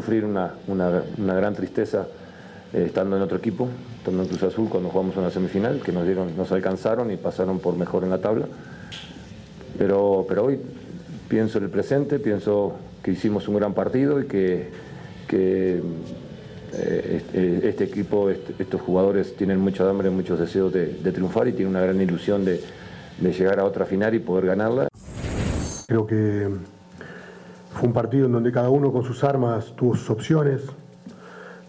sufrir una, una, una gran tristeza eh, estando en otro equipo, estando en Cruz Azul cuando jugamos una semifinal, que nos, dieron, nos alcanzaron y pasaron por mejor en la tabla. Pero, pero hoy pienso en el presente, pienso que hicimos un gran partido y que, que eh, este, este equipo, este- estos jugadores tienen mucha hambre, muchos deseos de, de triunfar y tienen una gran ilusión de, de llegar a otra final y poder ganarla. Creo que fue un partido en donde cada uno con sus armas tuvo sus opciones.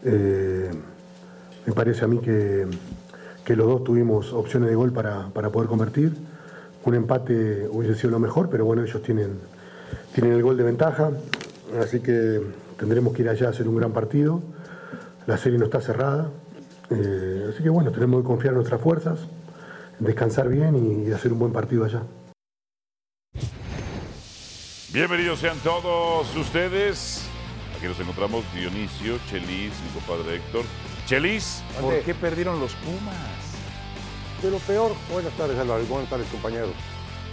Eh, me parece a mí que, que los dos tuvimos opciones de gol para, para poder convertir. Un empate hubiese sido lo mejor, pero bueno, ellos tienen, tienen el gol de ventaja, así que tendremos que ir allá a hacer un gran partido. La serie no está cerrada, eh, así que bueno, tenemos que confiar en nuestras fuerzas, descansar bien y hacer un buen partido allá. Bienvenidos sean todos ustedes. Aquí nos encontramos Dionisio, Chelis, mi compadre Héctor. Chelis, ¿por qué perdieron los Pumas? De lo peor, buenas tardes Álvaro, buenas tardes compañeros.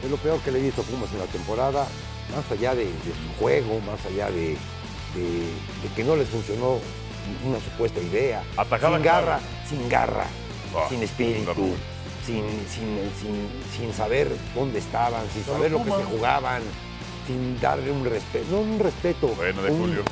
De lo peor que le he visto a Pumas en la temporada, más allá de, de su juego, más allá de, de- de que no les funcionó una supuesta idea. Atajada sin garra, sin garra, Ah, sin espíritu, sin, sin, sin, sin saber dónde estaban, sin saber lo que se jugaban, sin darle un respeto, no un respeto, Bueno, de un, Julio.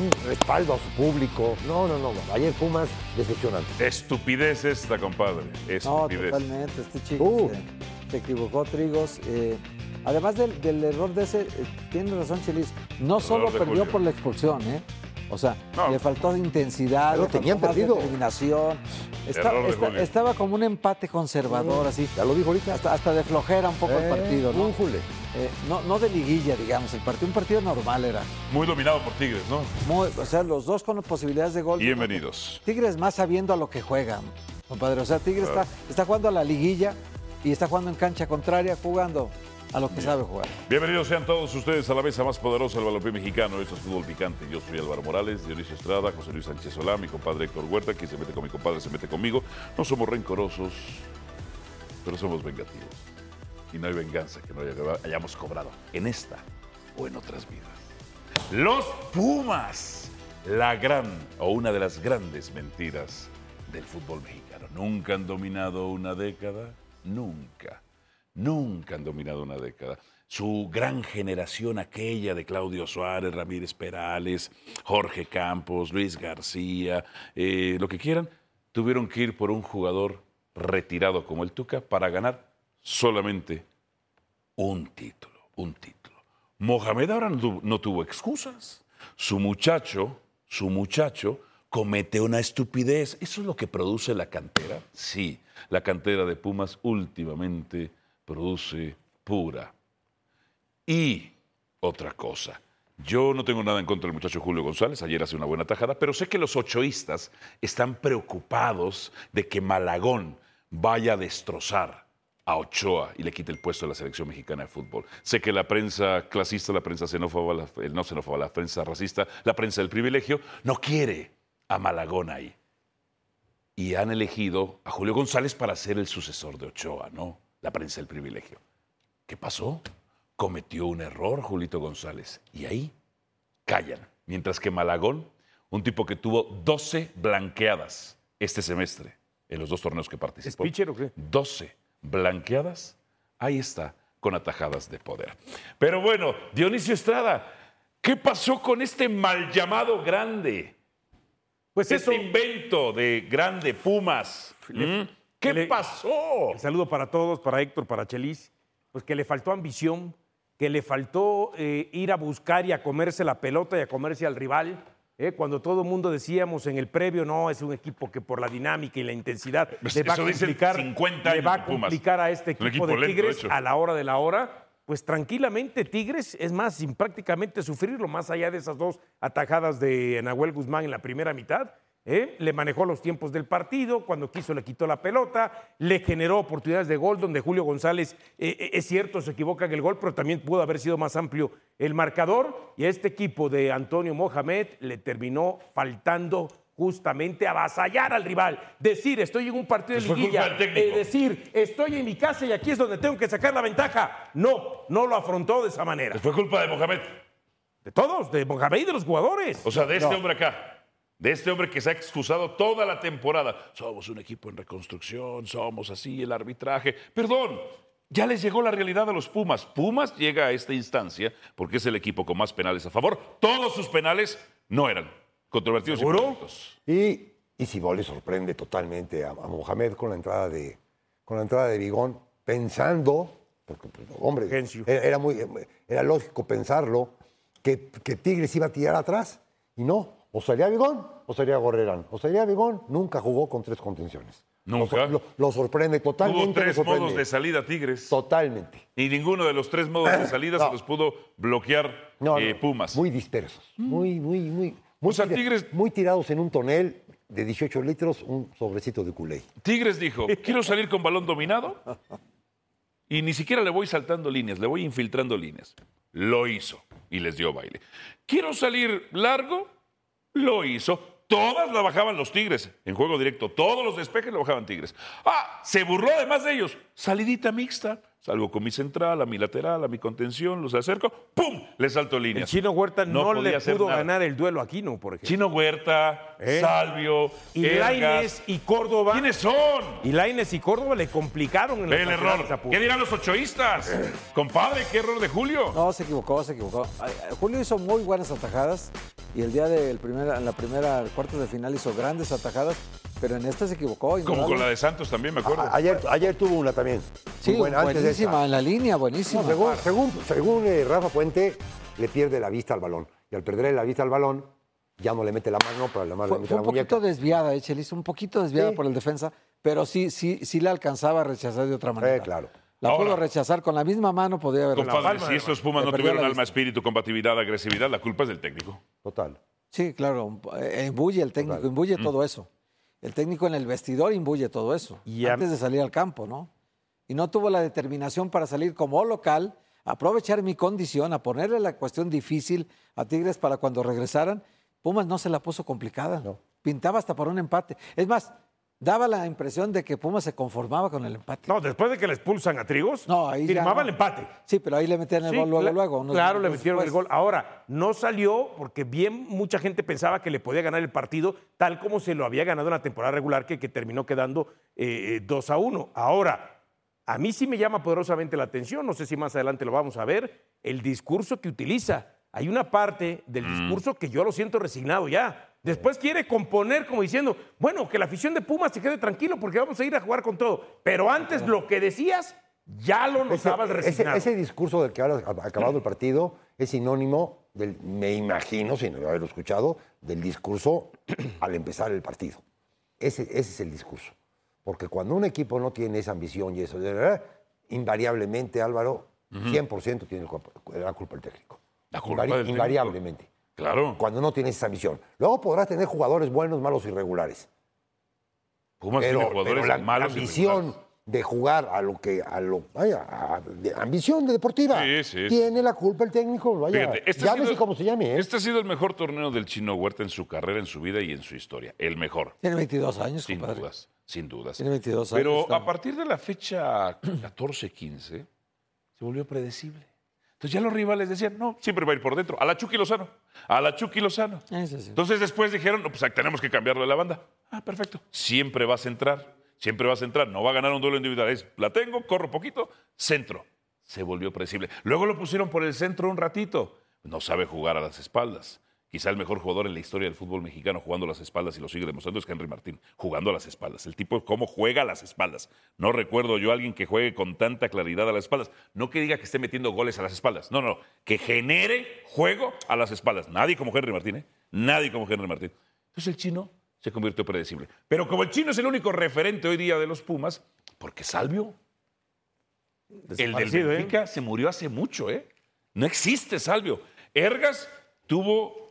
un respaldo a su público. No, no, no, ayer Pumas decepcionante. Estupidez esta, compadre. No, Estupidez. totalmente. Este chico Uh. se, se equivocó, Trigos. Eh, además del, del error de ese, eh, tiene razón Chelis, no solo perdió Julio. por la expulsión, ¿eh? O sea, No. le faltó intensidad, Pero le faltó tenían más perdido. determinación. Está- Error de está- Julio. estaba como un empate conservador, así. Ya lo dijo ahorita. Hasta, hasta de flojera un poco el Eh, partido, ¿no? újule. Eh, no, no de liguilla, digamos. El partido, un partido normal era. Muy dominado por Tigres, ¿no? Muy- o sea, los dos con posibilidades de gol. Bienvenidos. Tigres más sabiendo a lo que juega, compadre. O sea, Tigres está, está jugando a la liguilla y está jugando en cancha contraria, jugando a lo que sabe jugar. Bienvenidos sean todos ustedes a la mesa más poderosa del balompié mexicano. Esto es Fútbol Picante. Yo soy Álvaro Morales, Dionisio Estrada, José Luis Sánchez Solá, mi compadre Héctor Huerta. Quien se mete con mi compadre se mete conmigo. No somos rencorosos, pero somos vengativos. Y no hay venganza que no haya- hayamos cobrado en esta o en otras vidas. Los Pumas, la gran o una de las grandes mentiras del fútbol mexicano. Nunca han dominado una década, nunca, nunca han dominado una década. Su gran generación, aquella de Claudio Suárez, Ramírez Perales, Jorge Campos, Luis García, eh, lo que quieran, tuvieron que ir por un jugador retirado como el Tuca para ganar solamente un título, un título. Mohamed ahora no no tuvo excusas. Su muchacho, su muchacho comete una estupidez. ¿Eso es lo que produce la cantera? Sí, la cantera de Pumas últimamente produce pura. Y otra cosa. Yo no tengo nada en contra del muchacho Julio González, ayer hace una buena tajada, pero sé que los ochoístas están preocupados de que Malagón vaya a destrozar a Ochoa y le quite el puesto de la selección mexicana de fútbol. Sé que la prensa clasista, la prensa xenófoba, la- no xenófoba, la prensa racista, la prensa del privilegio, no quiere a Malagón ahí. Y han elegido a Julio González para ser el sucesor de Ochoa, ¿no? La prensa del privilegio. ¿Qué pasó? Cometió un error Julito González. Y ahí callan. Mientras que Malagón, un tipo que tuvo 12 blanqueadas este semestre en los dos torneos que participó. ¿Es pitcher o qué? 12 blanqueadas, ahí está, con atajadas de poder. Pero bueno, Dionisio Estrada, ¿qué pasó con este mal llamado grande? Pues este eso, invento de grande Pumas. ¿Mm? ¿Qué le- pasó? el saludo para todos, para Héctor, para Chelis, pues que le faltó ambición, que le faltó eh, ir a buscar y a comerse la pelota y a comerse al rival. ¿eh? Cuando todo el mundo decíamos en el previo, no, es un equipo que por la dinámica y la intensidad Pues le va a complicar, 50 le va a de complicar a este equipo, equipo de lento, de Tigres hecho. a la hora de la hora. Pues tranquilamente Tigres, es más, sin prácticamente sufrirlo, más allá de esas dos atajadas de Nahuel Guzmán en la primera mitad, ¿eh? le manejó los tiempos del partido, cuando quiso le quitó la pelota, le generó oportunidades de gol donde Julio González, eh, eh, es cierto, se equivoca en el gol, pero también pudo haber sido más amplio el marcador y a este equipo de Antonio Mohamed le terminó faltando justamente avasallar al rival, decir estoy en un partido de Pues liguilla, eh, decir estoy en mi casa y aquí es donde tengo que sacar la ventaja. No, no lo afrontó de esa manera. Fue culpa de Mohamed. De todos, de Mohamed y de los jugadores. O sea, de este hombre acá. De este hombre que se ha excusado toda la temporada. Somos un equipo en reconstrucción, somos así, el arbitraje. Perdón, ya les llegó la realidad a los Pumas. Pumas llega a esta instancia porque es el equipo con más penales a favor. Todos sus penales no eran controvertidos y. Y, y Siboldi sorprende totalmente a, a Mohamed con la entrada de, con la entrada de Bigón, pensando, porque, pues, hombre, era, era muy, era lógico pensarlo, que, que Tigres iba a tirar atrás. Y no, o salía Bigón o salía Gorrerán. O salía Bigón, nunca jugó con tres contenciones. Nunca. Lo, sorprende totalmente. Tuvo lo tres sorprende. modos de salida Tigres. Totalmente. Y ninguno de los tres modos de salida se los pudo bloquear No, eh, no, Pumas. Muy dispersos. Muy, muy, muy. Muy, O sea, tira- Tigres- muy tirados en un tonel de 18 litros, un sobrecito de culé. Tigres dijo, quiero salir con balón dominado y ni siquiera le voy saltando líneas, le voy infiltrando líneas. Lo hizo y les dio baile. Quiero salir largo, lo hizo. Todas la bajaban los Tigres en juego directo. Todos los despejes lo bajaban Tigres. Ah, se burló además de ellos. Salidita mixta. Salgo con mi central, a mi lateral, a mi contención, los acerco, ¡pum! Le salto El líneas. Chino Huerta no, le pudo ganar el duelo a Quino, por ejemplo. Chino Huerta, ¿Eh? Salvio, y y Córdoba. ¿Quiénes son? Y Lainez y Córdoba le complicaron en el error. ¿Qué dirán los ochoístas? Compadre, qué error de Julio. No, se equivocó, se equivocó. Julio hizo muy buenas atajadas y el día del primera, en la primera cuarto de final hizo grandes atajadas, pero en esta se equivocó. Como con la de Santos también, me acuerdo. A- Ayer, ayer tuvo una también. Sí, Muy buena, antes de buenísima, en la línea, buenísima. No, según según, según, eh, Rafa Puente, le pierde la vista al balón. Y al perderle la vista al balón, ya no le mete la mano, pero además Fue, le mete fue la un poquito desviada, eh, Chelis, un poquito desviada Sí. por el defensa, pero sí, sí, sí la alcanzaba a rechazar de otra manera. Eh, claro. La Ahora- pudo rechazar con la misma mano, podía haber Compadre, si estos Pumas no tuvieron alma, espíritu, combatividad, agresividad, la culpa es del técnico. Total. Sí, claro, imbuye el técnico, Total. imbuye todo eso. El técnico en el vestidor imbuye todo eso, Y antes de salir al campo, ¿no? Y no tuvo la determinación para salir como local, aprovechar mi condición, a ponerle la cuestión difícil a Tigres para cuando regresaran. Pumas no se la puso complicada, pintaba hasta para un empate. Es más, daba la impresión de que Pumas se conformaba con el empate. No, después de que le expulsan a Trigos, No, ahí ya firmaba no. el empate. Sí, pero ahí le metían el Sí, gol luego, luego. Claro, le metieron el gol. Ahora, no salió porque bien mucha gente pensaba que le podía ganar el partido tal como se lo había ganado en la temporada regular, que, que terminó quedando eh, 2 a 1. Ahora, a mí sí me llama poderosamente la atención, no sé si más adelante lo vamos a ver, el discurso que utiliza. Hay una parte del Mm. discurso que yo lo siento resignado ya. Después quiere componer como diciendo, bueno, que la afición de Pumas se quede tranquilo porque vamos a ir a jugar con todo. Pero antes lo que decías, ya lo Ese, notabas ese- resignado. ese discurso del que hablas acabado el partido es sinónimo del, me imagino, sin haberlo escuchado, del discurso al empezar el partido. Ese, ese es el discurso. Porque cuando un equipo no tiene esa ambición y eso, de verdad, invariablemente, Álvaro, 100% tiene la culpa el técnico. La culpa Invari- del técnico. Invariablemente. Claro. Cuando no tienes esa ambición. Luego podrás tener jugadores buenos, malos, irregulares. Pumas Pero, tiene jugadores pero la, malos la y ambición regulares. de jugar a lo que, a lo, vaya, a- de ambición de deportiva. Sí, sí. Tiene la culpa el técnico, vaya. Fíjate, este ha llámese sido- como se llame, ¿eh? Este ha sido el mejor torneo del Chino Huerta en su carrera, en su vida y en su historia. El mejor. Tiene 22 años, Sin compadre. dudas, sin dudas. Tiene 22 años, Pero está- a partir de la fecha 14-15, se volvió predecible. Entonces ya los rivales decían, no, siempre va a ir por dentro. A la Chucky Lozano. A la Chucky Lozano. Ese sí. Entonces después dijeron, no, pues tenemos que cambiarlo de la banda. Ah, perfecto. Siempre vas a entrar. Siempre vas a entrar. No va a ganar un duelo individual. Es, la tengo, corro poquito, centro. Se volvió predecible. Luego lo pusieron por el centro un ratito. No sabe jugar a las espaldas. Quizá el mejor jugador en la historia del fútbol mexicano jugando a las espaldas y lo sigue demostrando es Henry Martín, jugando a las espaldas. El tipo, cómo juega a las espaldas. No recuerdo yo a alguien que juegue con tanta claridad a las espaldas. No que diga que esté metiendo goles a las espaldas. No, no, que genere juego a las espaldas. Nadie como Henry Martín, ¿eh? Nadie como Henry Martín. Entonces el chino se convirtió predecible. Pero como el chino es el único referente hoy día de los Pumas, porque Salvio, el del ¿eh? Benfica, se murió hace mucho, ¿eh? No existe Salvio. Ergas tuvo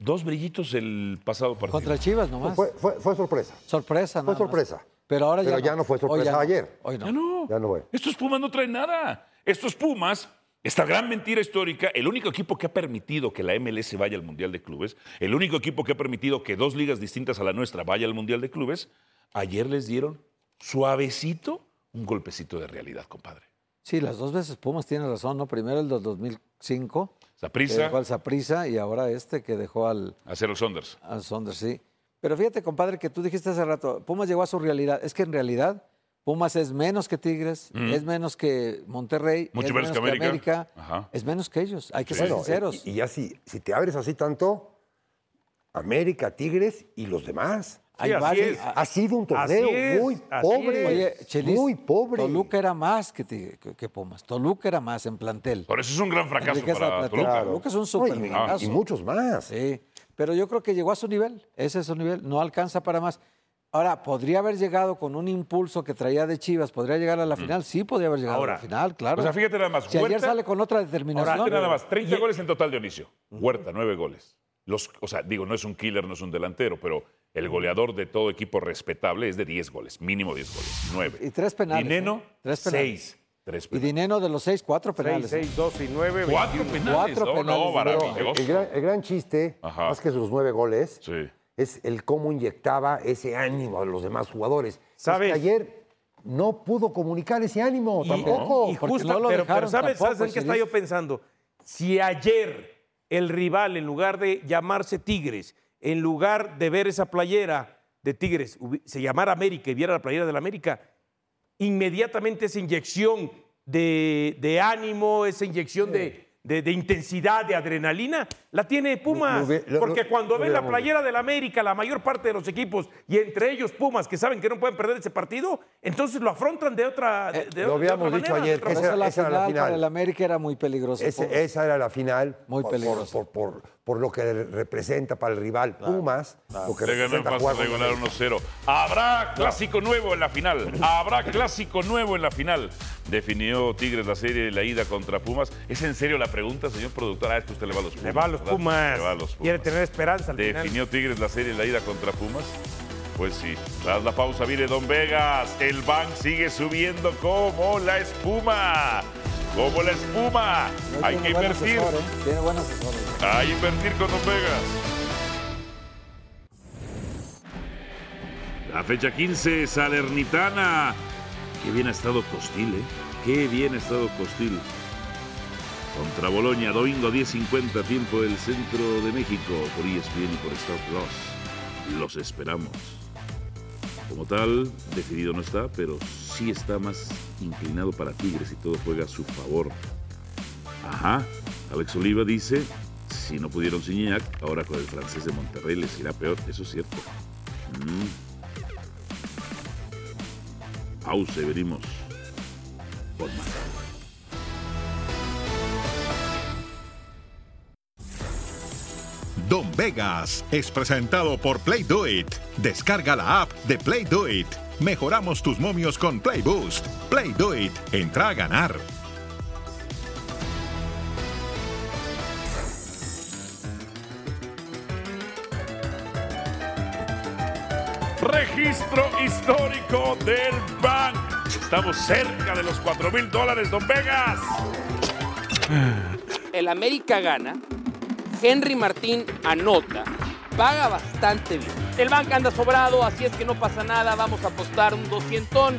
dos brillitos el pasado partido. Contra Chivas nomás. Fue, fue- fue sorpresa. sorpresa, Fue nada más. sorpresa. Pero ahora Pero ya no fue Hoy sorpresa ya no. ayer. Hoy no. Ya no. Ya no fue. Estos Pumas no traen nada. Estos Pumas, esta gran mentira histórica, el único equipo que ha permitido que la MLS vaya al Mundial de Clubes, el único equipo que ha permitido que dos ligas distintas a la nuestra vaya al Mundial de Clubes, ayer les dieron suavecito un golpecito de realidad, compadre. Sí, las dos veces Pumas tiene razón, ¿no? Primero el del 2005, que Saprissa, dejó al Saprissa y ahora este que dejó al, hacer los Saunders. al Saunders, sí. Pero fíjate, compadre, que tú dijiste hace rato, Pumas llegó a su realidad. Es que en realidad Pumas es menos que Tigres, es menos que Monterrey, Mucho es menos que que América. América, Ajá. es menos que ellos. Hay que ser sinceros. Y, y ya si, si te abres así tanto, América, Tigres y los demás. Hay Sí, así varios- es. Ha sido un Así torneo es, muy así pobre. es. Oye, Chelis, muy pobre. Toluca era más que, Tig- que- que Pumas. Toluca era más en plantel. Por eso es un gran fracaso para. Toluca. Toluca es un No, super y- fracaso. y, muchos más. Sí, pero yo creo que llegó a su nivel. Ese es su nivel. No alcanza para más. Ahora, ¿podría haber llegado con un impulso que traía de Chivas? ¿Podría llegar a la final? Sí, podría haber llegado Ahora, a la final, claro. o sea, fíjate nada más, Si ayer sale con otra determinación. Fíjate nada más, 30 Y- goles en total, Dionisio. Huerta, 9 goles. Los, o sea, digo, no es un killer, no es un delantero, pero el goleador de todo equipo respetable es de 10 goles, mínimo 10 goles, 9. Y tres penales, Dineno, ¿eh? Tres penales. 6. Tres Y penales. Dineno de los seis, cuatro 6, penales. ¿eh? 6, 12 y 9, Cuatro 21. penales. Cuatro no, penales, no, maravilloso. El gran, el gran chiste, Ajá. más que sus nueve goles, Sí. es el cómo inyectaba ese ánimo a los demás jugadores. ¿Sabes? Es que ayer no pudo comunicar ese ánimo Y- tampoco. Y justo, no lo pero, pero ¿sabes, tampoco, ¿sabes en qué estaba yo pensando? Si ayer el rival, en lugar de llamarse Tigres, en lugar de ver esa playera de Tigres, se llamara América y viera la playera del América, inmediatamente esa inyección de, de ánimo, esa inyección de, de- de intensidad, de adrenalina, la tiene Pumas. Lo- lo- lo- porque cuando lo ven la playera del América, la mayor parte de los equipos, y entre ellos Pumas, que saben que no pueden perder ese partido, entonces lo afrontan de otra, de, de- de lo habíamos otra dicho manera, ayer, que esa eso era- la esa era la final, para el América era muy peligrosa. Ese- esa era la final. Muy por- peligrosa. Por, por- por- por lo que representa para el rival Pumas, lo que Le ganó en fase regular América. 1-0. Habrá clásico nuevo en la final. Habrá clásico nuevo en la final. Definió Tigres la serie de la ida contra Pumas. ¿Es en serio la pregunta, señor productor? Ah, es que usted le va a los Pumas. Le va a los. Pumas. Le va a los Pumas. Quiere tener esperanza al final. ¿Definió Tigres la serie de la ida contra Pumas? Pues sí. Tras la pausa viene Don Vegas. El bank sigue subiendo como la espuma. Como la espuma. Hay que invertir. asesor, ¿eh? Tiene buen asesor. Hay que invertir con Don Vegas. La fecha 15, Salernitana. Qué bien ha estado Costil, ¿eh? Qué bien ha estado Costil. Contra Boloña, domingo 10.50, tiempo del centro de México, por ESPN y por Star Plus. Los esperamos. Como tal, decidido no está, pero sí está más inclinado para Tigres y todo juega a su favor. Ajá, Alex Oliva dice, si no pudieron sin ahora con el francés de Monterrey les irá peor, eso es cierto. Mm. Pausa y venimos. Don Vegas es presentado por Play Do. Descarga la app de Play Do. Mejoramos tus momios con Play Boost. Play Do It. Entra a ganar. Registro histórico del Bank. Estamos cerca de los 4 mil dólares, Don Vegas. el América gana, Henry Martín anota, paga bastante bien. El banco anda sobrado, así es que no pasa nada, vamos a apostar un 200.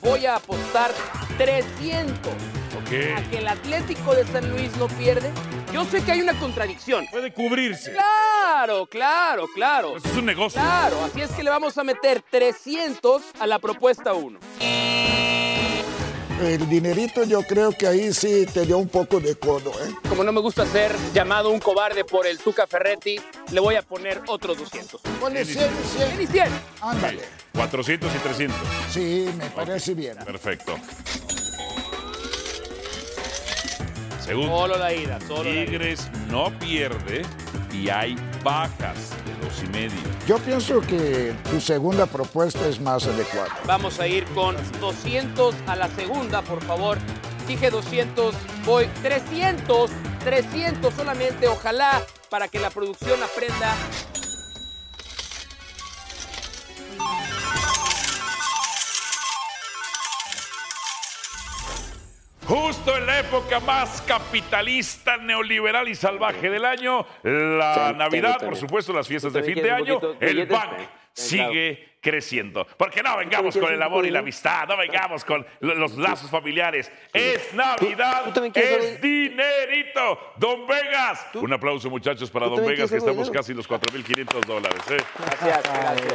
Voy a apostar 300 Ok. a que el Atlético de San Luis no pierde. Yo sé que hay una contradicción. Puede cubrirse. Claro, claro, claro. Pues es un negocio. Claro, así es que le vamos a meter 300 a la propuesta 1. El dinerito yo creo que ahí sí te dio un poco de codo, ¿eh? Como no me gusta ser llamado un cobarde por el Tuca Ferretti, le voy a poner otros 200. Ponle 100 y 100. ¿Quién y 100? Ándale. 400 y 300. Sí, me parece bien. Perfecto. Segundo. Solo la ida, solo la ida. Tigres no pierde y hay bajas de dos y medio. Yo pienso que tu segunda propuesta es más adecuada. Vamos a ir con 200 a la segunda, por favor. Dije 200, voy 300, 300 solamente, ojalá, para que la producción aprenda. Justo en la época más capitalista, neoliberal y salvaje del año, la Sí, Navidad, sí, por sí. supuesto, las fiestas de fin de año, el pues, sigue creciendo. Porque no vengamos con el amor y la amistad, no vengamos con lo- los lazos familiares. Es Navidad, es dinerito. Don Vegas. Un aplauso, muchachos, para ¿Tú Don Vegas, que estamos casi en los 4.500 dólares. ¿eh? Gracias, gracias.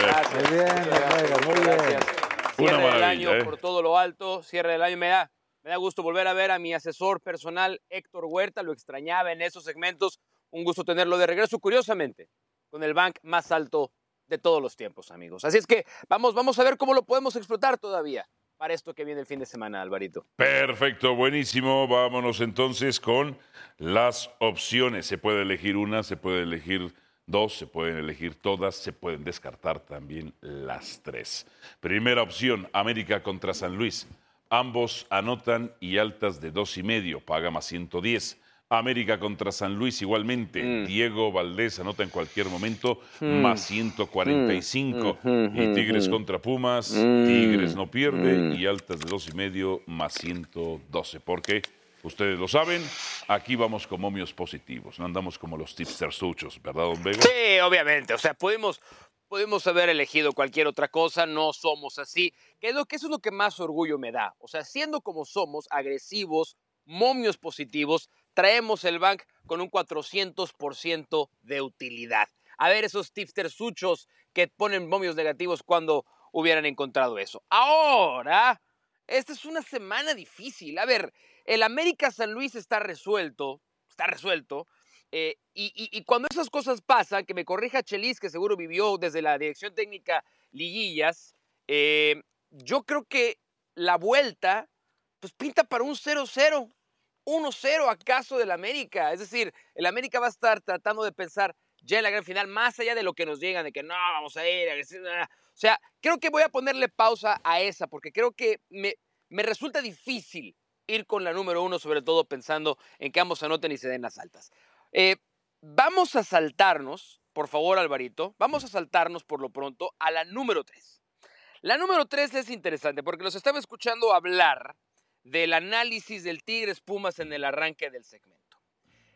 Gracias. Muy bien, Don Vegas, muy bien. Cierre del año ¿eh? por todo lo alto, cierre del año. Me da, me da gusto volver a ver a mi asesor personal, Héctor Huerta. Lo extrañaba en esos segmentos. Un gusto tenerlo de regreso, curiosamente, con el bank más alto de todos los tiempos, amigos. Así es que vamos, vamos a ver cómo lo podemos explotar todavía para esto que viene el fin de semana, Alvarito. Perfecto, buenísimo. Vámonos entonces con las opciones. Se puede elegir una, se puede elegir dos, se pueden elegir todas, se pueden descartar también las tres. Primera opción, América contra San Luis. Ambos anotan y altas de dos y medio, paga más 110. América contra San Luis igualmente. Mm. Diego Valdés anota en cualquier momento Mm. más 145. Mm, mm, Y Tigres mm, contra Pumas. Tigres no pierde y altas de dos y medio más 112. Porque ustedes lo saben, aquí vamos con momios positivos. No andamos como los tipsters suchos, ¿verdad, don Vego? Sí, obviamente. O sea, pudimos, pudimos haber elegido cualquier otra cosa, no somos así. Que eso es lo que más orgullo me da. O sea, siendo como somos, agresivos, momios positivos, traemos el bank con un 400% de utilidad. A ver esos tipsters suchos que ponen momios negativos cuando hubieran encontrado eso. Ahora, esta es una semana difícil. A ver, el América San Luis está resuelto, está resuelto. Eh, y, cuando esas cosas pasan, que me corrija Chelis, que seguro vivió desde la dirección técnica Liguillas, eh, yo creo que la vuelta, pues pinta para un 0-0, 1-0 acaso del América. Es decir, el América va a estar tratando de pensar ya en la gran final, más allá de lo que nos digan, de que no, vamos a ir, o sea, creo que voy a ponerle pausa a esa, porque creo que me, me resulta difícil ir con la número uno, sobre todo pensando en que ambos anoten y se den las altas. Eh, vamos a saltarnos, por favor, Alvarito, vamos a saltarnos por lo pronto a la número tres. La número tres es interesante porque los estaba escuchando hablar del análisis del Tigres Pumas en el arranque del segmento.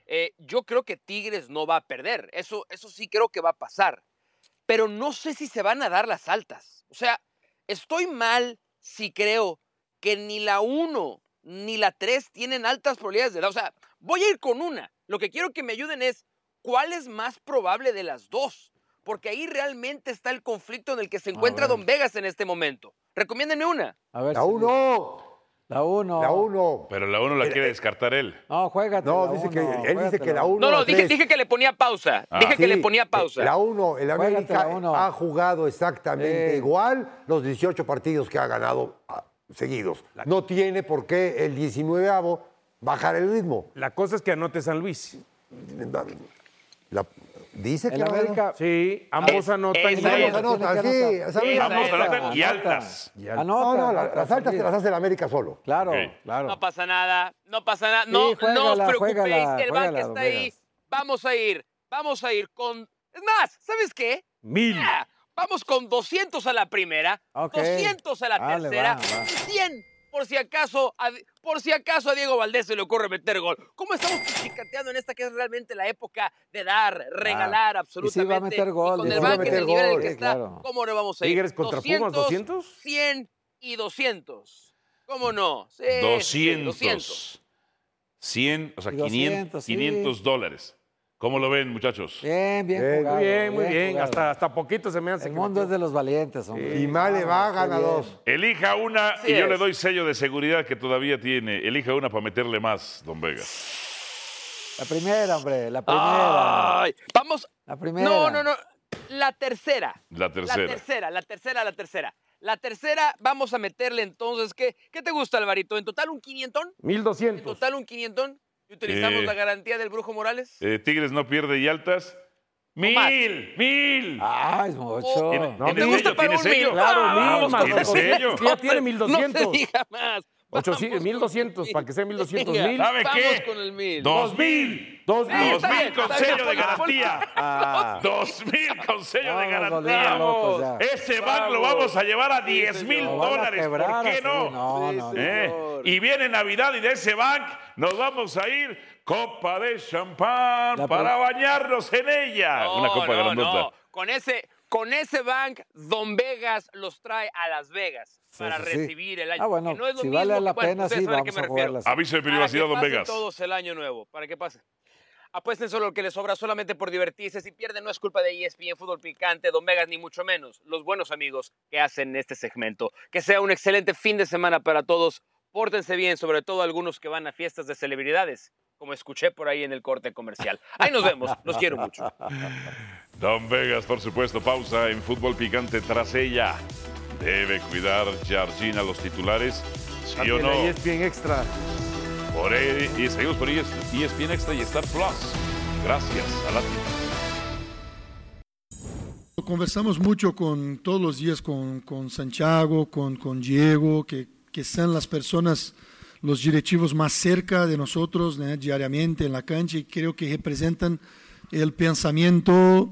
Eh, yo creo que Tigres no va a perder, eso, eso sí creo que va a pasar, pero no sé si se van a dar las altas. O sea, estoy mal si creo que ni la 1 ni la 3 tienen altas probabilidades de dar. O sea, voy a ir con una. Lo que quiero que me ayuden es cuál es más probable de las dos. Porque ahí realmente está el conflicto en el que se encuentra. Don Vegas en este momento. Recomiéndenme una. A ver La si- 1. La 1. La 1. Pero la uno la quiere descartar él. No, juégate. No, la dice que él dice que la juégatela. 1. No, no, dije, dije que le ponía pausa. Ah. Dije que le ponía pausa. La 1, el América ha jugado exactamente igual los 18 partidos que ha ganado ah, seguidos. No tiene por qué el 19 bajar el ritmo. La cosa es que anote San Luis. La- dice que El la- América. Sí, ambos Es- anotan. y anotan, sí. Esa Ambos anotan y altas. Anota, No, no, la- las altas te las hace el América solo. Claro, Ok. claro. No pasa nada, no pasa nada. No, no os juégala, preocupéis, juégala, el banco juégala, está ahí. Vamos a ir, vamos a ir con... Es más, ¿sabes qué? Mil. Ah, Vamos con 200 a la primera, Ok. 200 a la Vale, tercera, va, va. 100 por si acaso a, por si acaso a Diego Valdés se le ocurre meter gol. ¿Cómo estamos pichicateando en esta que es realmente la época de dar, regalar absolutamente? Ah. meter gol, con y el sí va a banco en el nivel en el que Sí, está, claro. ¿cómo no vamos a ir? Tigres contra Pumas, 200. 100 y 200. ¿Cómo no? Sí, sí, 200. 200. 100, o sea, Y 500, 200, sí. 500 dólares. ¿Cómo lo ven, muchachos? Bien, bien Bien, jugado. Muy bien, muy bien. Hasta, hasta poquito se me hace. El mundo es de los valientes, hombre. Y más le va, gana dos. Elija una Así y yo es. le doy sello de seguridad que todavía tiene. Elija una para meterle más, don Vega. La primera, hombre, la primera. Ay, vamos. La primera. No, no, no. La tercera. La La tercera. tercera, la tercera, la tercera. La tercera, vamos a meterle entonces, ¿qué, qué te gusta, Alvarito? ¿En total un quinientón? ¿En 1200. total un quinientón? ¿Y utilizamos Eh. la garantía del Brujo Morales? Eh, Tigres no pierde y altas. más. ¡Mil! ¡Mil! Ay, es mucho. Oh, ¿Tiene, No, tiene ¿Te gusta sello? para ¿Tiene un mil? Claro, Ah, mil más ¿Tiene vamos. sello? Ya tiene No 1200. se diga más. Ocho, sí, Vamos con 1200, el para que sea mil. 1200 Venga, mil. ¿Sabe Vamos qué? con el mil. ¡Dos mil! Dos Sí, mil. ¡Dos está mil bien, con está bien, sello de garantía! Ah, ¡Dos mil con sello de garantía! locos ya. Ese bank lo vamos a llevar a 10 mil a dólares. quebrar ¿Por qué no? No, Sí, no, sí. no. ¿Eh? Y viene Navidad y de ese bank nos vamos a ir copa de champán para bañarnos en ella. No, Una copa no, grandota. no. Con ese, Con ese bank, Don Vegas los trae a Las Vegas para sí. recibir el año. Ah, bueno, que no es lo si mismo vale la bueno, pena, sí, vamos a jugarlas. Aviso de privacidad, don Vegas. todos el año nuevo, para que pase. Apuesten solo lo que les sobra solamente por divertirse. Si pierden, no es culpa de ESPN Fútbol Picante, Don Vegas, ni mucho menos. Los buenos amigos que hacen este segmento. Que sea un excelente fin de semana para todos. Pórtense bien, sobre todo algunos que van a fiestas de celebridades, como escuché por ahí en el corte comercial. Ahí nos vemos. Los quiero mucho. Don Vegas, por supuesto, pausa en fútbol picante tras ella. Debe cuidar Jardín a los titulares, sí o no. ahí es bien extra. Por E- y seguimos por ES ESPN Extra y Star Plus. Gracias a Latin. Conversamos mucho con todos los días con, con Santiago, con, con Diego, que, que son las personas, los directivos más cerca de nosotros né, diariamente en la cancha y creo que representan el pensamiento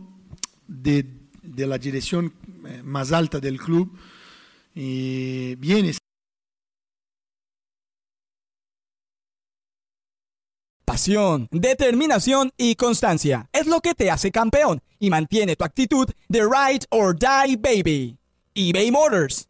de, de la dirección eh, más alta del club. Y bien, Pasión, determinación y constancia es lo que te hace campeón y mantiene tu actitud de ride or die baby. eBay Motors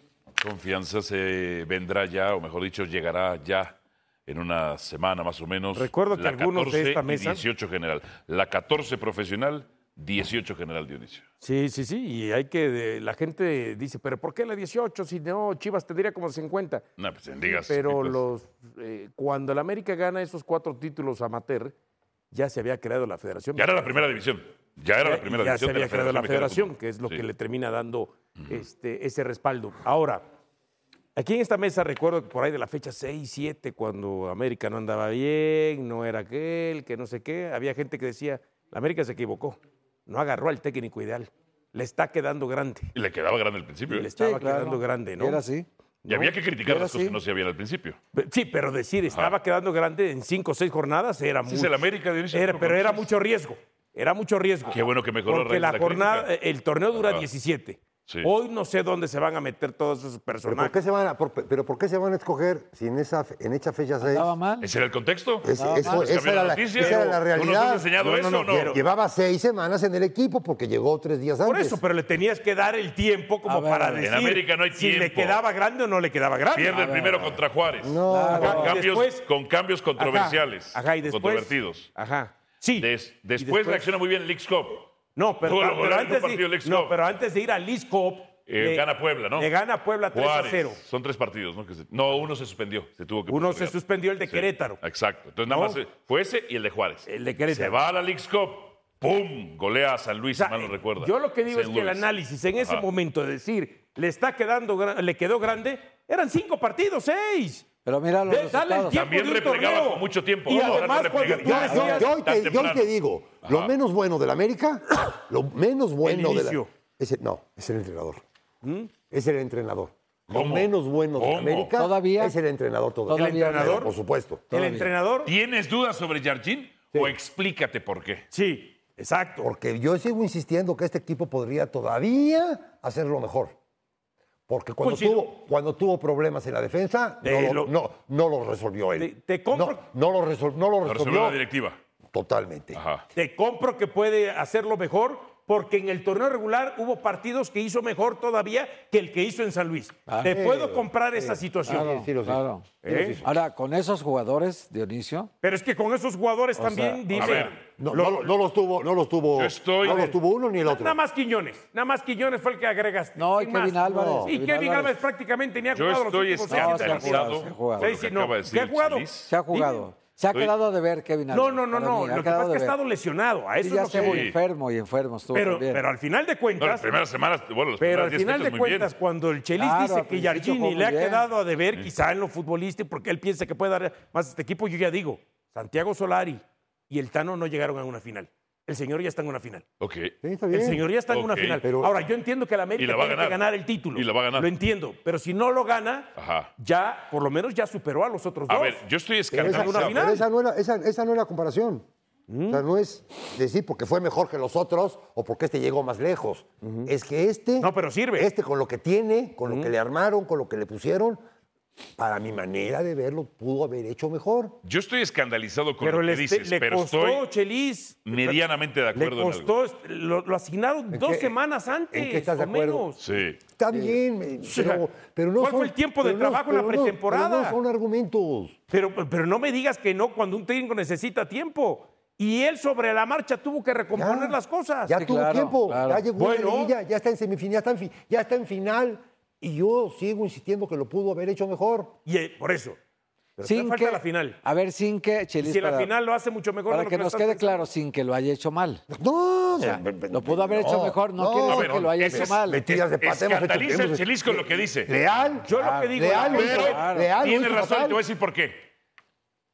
Confianza se vendrá ya, o mejor dicho, llegará ya en una semana más o menos. Recuerdo que la algunos de 14 esta y mesa- 18 general. La 14 profesional, 18 general Dionisio. Sí, sí, sí, y hay que, de- la gente dice, pero ¿por qué la 18? Si no, Chivas tendría como 50. No, pues digas. Pero pues, los, eh, cuando el América gana esos cuatro títulos amateur, ya se había creado la federación. Ya era la primera división. Ya era la Ya- primera ya división. se de había creado la federación, que es lo Sí. que le termina dando este, ese respaldo. Ahora, aquí en esta mesa recuerdo que por ahí de la fecha 6, 7, cuando América no andaba bien, no era aquel, que no sé qué, había gente que decía, la América se equivocó, no agarró al técnico ideal, le está quedando grande. Y le quedaba grande al principio. Y ¿eh? le estaba claro. quedando grande, ¿no? Era así. Y había que criticar las cosas que no se habían al principio. Sí, pero decir, estaba quedando grande en cinco o seis jornadas era Sí, es mucho. el América, Dionisio, Era- pero era mucho riesgo. Era mucho riesgo. Qué bueno que mejoró Porque de la la jornada, crítica. el torneo dura Ajá. 17. Sí. Hoy no sé dónde se van a meter todos esos ¿Pero por, personajes. qué se van a, por- pero ¿por qué se van a escoger si en, esa, en hecha fecha 6? Estaba mal. ¿Ese era el contexto? Es- eso- esa, era la noticia. esa era la ¿Tú nos realidad. has enseñado eso o no? quiero- Llevaba seis semanas en el equipo porque llegó tres días antes. Por eso, pero le tenías que dar el tiempo como ver, para decir En América no hay si le tiempo. quedaba grande o no le quedaba grande. Pierde el primero contra Juárez. No, Con cambios, después- con cambios controversiales. Ajá, ajá, y después, Controvertidos. Ajá. Sí. Des- después, reacciona muy bien el Cup. No, pero, antes, de, no, Cup. pero antes de ir al League Cup, Eh, le- gana Puebla, ¿no? Le gana Puebla 3 a Juárez. 0. Son tres partidos, ¿no? Que se- no, uno se suspendió. Se tuvo que Uno se suspendió el de Sí, Querétaro. Exacto. Entonces, nada ¿No? más eh, fue ese y el de Juárez. El de Querétaro. Se va a la Leagues Cup. ¡Pum! Golea a San Luis, O sea, si mal no recuerda. Yo lo que digo es que el análisis en ese momento de decir, le está quedando, le quedó grande, eran cinco partidos, seis. Pero mira los De- dale el resultados. tiempo También replegaba con mucho tiempo. Y además, cuando tú. Yo, decías, yo hoy tan te, yo hoy te digo, lo Ajá. menos bueno del América, lo menos bueno de la, es el- no, es el entrenador. Es el entrenador. Lo ¿Cómo? menos bueno de ¿Cómo? América ¿Todavía? es el entrenador todavía. ¿Todavía? ¿El entrenador? Por supuesto. el entrenador, ¿Tienes dudas sobre Jardín? O explícate por qué. sí, exacto. Porque yo sigo insistiendo que este equipo podría todavía hacerlo mejor. Porque cuando, Coincido. tuvo, cuando tuvo problemas en la defensa, no, lo, lo- no, no lo resolvió él. Te- te compro- No, no lo, resol- no lo Lo resolvió resolvió la directiva. totalmente. Ajá. Te compro que puede hacerlo mejor, porque en el torneo regular hubo partidos que hizo mejor todavía que el que hizo en San Luis. Ah. Te Sí, puedo comprar esa situación. Claro, sí lo sé. claro. ¿Eh? Ahora, con esos jugadores, Dionisio, Pero es que con esos jugadores O también, sea, dime. a ver, No, lo- no- no los tuvo, no los tuvo, estoy- no los tuvo uno ni el otro. Nada más Quiñones. Nada más Quiñones fue el que agregaste. No, y ¿Quién más? Kevin Álvarez, Y Kevin Kevin Álvarez. Álvarez prácticamente ni ha Yo jugado estoy escandalizado se ha jugado. por Sí, lo que sí, no. acaba de decir ¿Qué ha jugado? Se ha jugado. Se ha quedado de ver Kevin No, Álvarez. no, no, no. mí, Lo que pasa es que ha estado lesionado. A Sí, eso ya es lo sé, que voy. Sí. enfermo y enfermo estuvo Pero, también. pero al final de No, las cuentas, primeras semanas, bueno, las pero primeras al 10 final de bien. cuentas, cuando el Chelis Claro, dice que Yargini le ha bien. quedado a deber, quizá en lo futbolístico, porque él piensa que puede dar más a este equipo, yo ya digo, Santiago Solari y el Tano no llegaron a una final. El señor ya está en una final. Ok. Sí, está bien. El señor ya está en una Ok. final. Pero- Ahora, yo entiendo que la Y América la va a tiene que ganar. ganar el título. Y la va a ganar. Lo entiendo. Pero si no lo gana, Ajá. ya, por lo menos ya superó a los otros A dos. ver, yo estoy Pero esa, una final. pero esa no era, esa, esa no era comparación. ¿Mm? O sea, no es decir porque fue mejor que los otros o porque este llegó más lejos. Es que este. No, pero sirve. Este con lo que tiene, con lo que le armaron, con lo que le pusieron, para mi manera de verlo, pudo haber hecho mejor. Yo estoy escandalizado con pero lo que dices, le pero costó, estoy Chelis. medianamente de Le acuerdo en algo. costó, lo, lo asignaron ¿En dos qué- semanas antes. en qué estás de acuerdo? menos. Sí. Está bien, sea, pero, pero no ¿cuál son- fue el tiempo de no- trabajo en la pero no- pretemporada? pero no son argumentos. Pero, pero no me digas que no cuando un técnico necesita tiempo. Y él sobre la marcha tuvo que recomponer Ya, las cosas. Ya Sí, tuvo claro, tiempo, claro. ya llegó a Bueno. la liguilla, ya está en semifinal, ya está en, fi- ya está en final. Y yo sigo insistiendo que lo pudo haber hecho mejor. Y eh, por eso. Pero sin falta que, la final. A ver, sin que, Chelis, si en la para, final lo hace mucho mejor de para lo que nos quede pensando. claro, sin que lo haya hecho mal. No, Lo pudo haber hecho mejor, no, quiere A decir ver, que lo haya hecho es- mal. metidas de pata hemos hecho- Escandaliza el Chelis con lo que dice. Leal. Yo lo que digo Leal, es- lo hizo- Pero Claro. Leal lo tiene razón y te fatal. voy a decir por qué.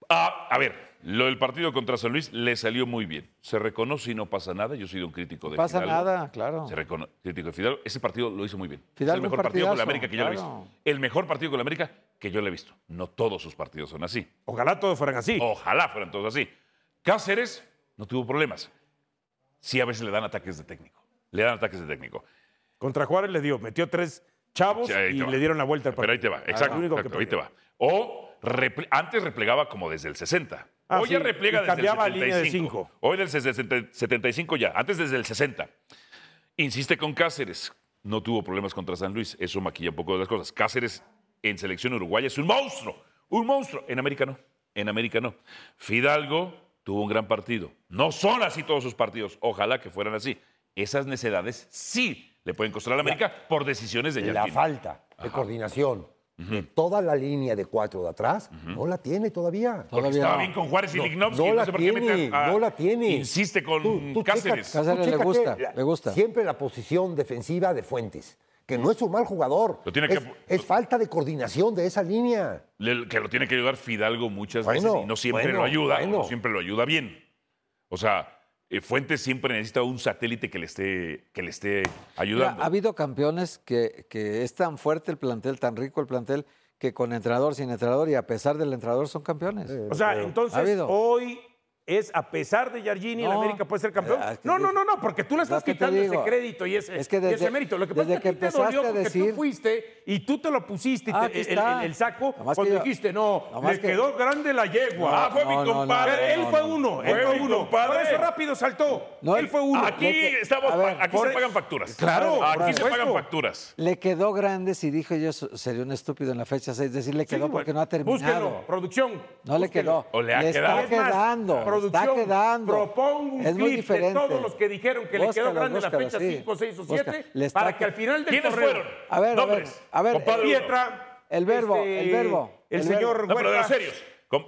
Ah, a ver, lo del partido contra San Luis le salió muy bien. Se reconoce y no pasa nada. Yo soy un crítico No de pasa Fidalgo. nada, claro. Se recono- crítico de Fidalgo. Ese partido lo hizo muy bien. es Fidalgo, el un mejor partido con la América que yo le he visto. El mejor partido con la América que yo le he visto. No todos sus partidos son así. Ojalá todos fueran así. Ojalá fueran todos así. Cáceres no tuvo problemas. Sí, a veces le dan ataques de técnico. Le dan ataques de técnico. Contra Juárez le dio, metió tres chavos y le dieron la vuelta al Pero ahí te va, partido. exacto. Lo único que exacto, ahí te va. O antes replegaba como desde el 60. Ah, Hoy sí, ya repliega desde cambiaba el línea de 75. cinco. Hoy del 60 75 ya, antes desde el 60. Insiste con Cáceres. No tuvo problemas contra San Luis. Eso maquilla un poco de las cosas. Cáceres en selección uruguaya es un monstruo. Un monstruo. En América no. En América no. Fidalgo tuvo un gran partido. No son así todos sus partidos. Ojalá que fueran así. Esas necedades sí le pueden costar a la América por decisiones de La Jardine. falta de coordinación de toda la línea de cuatro de atrás no la tiene todavía. Porque Todavía estaba no. bien con Juárez y No, Lignovsky. no No, la sé por qué tiene, a- no la tiene. Insiste con Tú- tú Cáceres. checa- Cáceres tú le gusta, la- le gusta. Siempre la posición defensiva de Fuentes, que no es un mal jugador. Lo tiene que- es, es falta de coordinación de esa línea. Le- que lo tiene que ayudar Fidalgo muchas Bueno, veces y no siempre bueno, lo ayuda, o no siempre lo ayuda bien. O sea, Fuentes siempre necesita un satélite que le esté, que le esté Mira, ayudando. ha habido campeones que, que es tan fuerte el plantel, tan rico el plantel, que con entrenador, sin entrenador y a pesar del entrenador son campeones. O sea, entonces hoy es a pesar de Yargini, el No, América puede ser campeón. es que no, no, no, no, porque tú le estás quitando ese crédito y ese, Es que y ese desde- mérito. Lo que pasa desde es que, a que ti te dolió empezaste a porque decir- tú fuiste y tú te lo pusiste y Ah, te- el, el- el saco Nomás cuando que yo- dijiste, no, nomás le que- quedó grande la yegua. Ah, fue mi no, no, compadre. Él fue no. uno, él Fue uno. Por eso rápido saltó. No, él fue uno. Aquí estamos, ver, aquí por- se pagan facturas. Claro, aquí se pagan facturas. Le quedó grande, si dijo yo, sería un estúpido en la fecha 6, decir le quedó porque no ha terminado. Búsquenlo, producción. No le quedó. O le ha está quedado. Quedando. Producción, está quedando. Propongo un es muy clip diferente. de todos los que dijeron que le quedó Búscalo, grande la búscalo, fecha sí. 5, 6 o Búscalo. 7 Le está para que al final del ¿Quiénes torneo... fueron? A ver, a ver, Nombres. a ver. Pietra. El verbo, este, el verbo, El, el señor No, pero de los serios.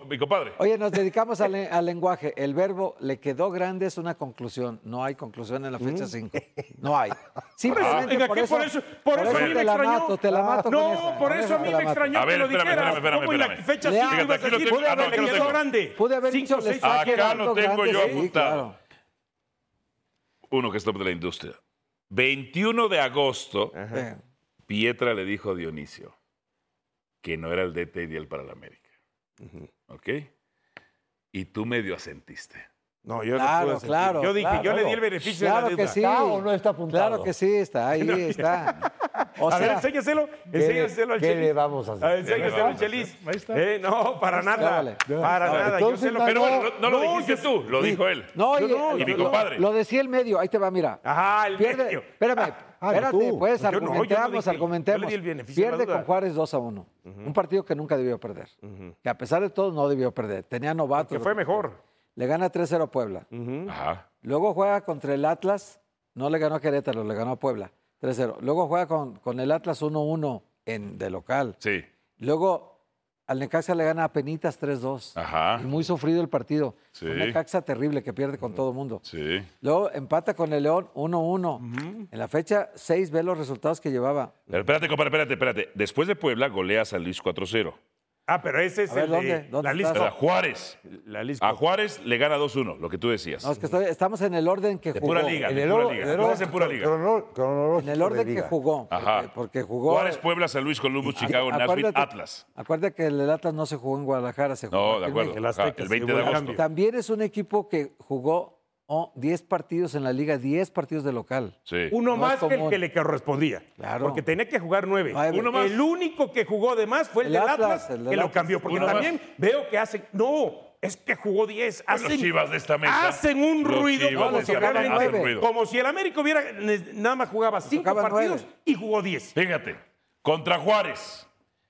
Mi compadre. Oye, nos dedicamos al, al lenguaje. El verbo le quedó grande es una conclusión. No hay conclusión en la fecha 5. No hay. Simplemente Oiga, por, ¿qué? eso, por eso, por eso a mí te me extrañó. mato, te la mato con No, esa, por eso a mí me extrañó A ver, que lo espérame, dijeras. espérame, ¿Cómo en la espérame. fecha Lea. 5 Fíjate, ibas a aquí lo decir, tengo- ah, no, tengo. grande? Pude haber Cinco, dicho, seis, Acá lo tengo grande, yo sí, apuntado. claro. Uno que es top de la industria. 21 de agosto, Pietra le dijo a Dionisio que no era el DT ideal para la América. ¿Ok? Y tú medio asentiste. No, yo Claro, no claro, Yo dije, claro. yo le di el beneficio Claro de la que duda. sí. ¿Está o no está apuntado? Claro que sí, está ahí, está. O a ver, sea, enséñaselo, ¿qué enséñaselo al qué Chelis. le vamos a hacer? Enséñaselo al Chelis. Ahí está. Eh, no, para nada. vale. Para No, nada. entonces, yo sé lo no, que Pero bueno, no, no lo No, dijiste tú, lo dijo él. No, Yo y, no, Y mi compadre. Lo decía el medio, ahí te va, mira. Ajá, el Pierde, medio. espérame, Ah, espérate, tú. pues Yo no, argumentemos, Pierde con Juárez 2 a 1. Un partido que nunca debió perder. Que a pesar de todo no debió perder. Tenía novatos. Que fue mejor. Le gana 3-0 a Puebla. Ajá. Luego juega contra el Atlas. No le ganó a Querétaro, le ganó a Puebla. 3-0. Luego juega con, con el Atlas 1-1 en, de local. Sí. Luego al Necaxa le gana a Penitas 3-2. Ajá. Y muy sufrido el partido. Sí. Un Necaxa terrible que pierde con todo el mundo. Sí. Luego empata con el León 1-1. En la fecha 6 ve los resultados que llevaba. Pero espérate, compadre, espérate, espérate. Después de Puebla, golea a San Luis 4-0. Ah, pero ese es A ver, el ¿dónde? de ¿Dónde la estás? lista. A Juárez. La lista. A Juárez le gana 2-1, lo que tú decías. No, es que estoy- estamos en el orden que De jugó. pura liga, En de el pura liga. en pura liga. cronológico En el de orden que liga. jugó. Ajá. Porque, porque jugó. Juárez, Puebla, San Luis, Columbus, Chicago, Nashville, Acuérdate- Atlas. Acuérdate que el Atlas no se jugó en Guadalajara, se jugó No, aquí de en acuerdo. México. El Ajá, Azteca, el sí, 20 de agosto. cambio. También es un equipo que jugó oh, 10 partidos en la liga, 10 partidos de local. Sí. Uno No más que el que le correspondía. Claro. Porque tenía que jugar nueve. Uno más. El único que jugó de más fue el, El del Atlas, Atlas, el del que lo Atlas. cambió. Porque Uno más. también veo que hacen. No, es que jugó 10. Pues los Hacen, Chivas de esta mesa. hacen un Los ruido como si, hacen ruido. como si el América hubiera nada más jugaba cinco partidos nueve. y jugó 10. Fíjate, contra Juárez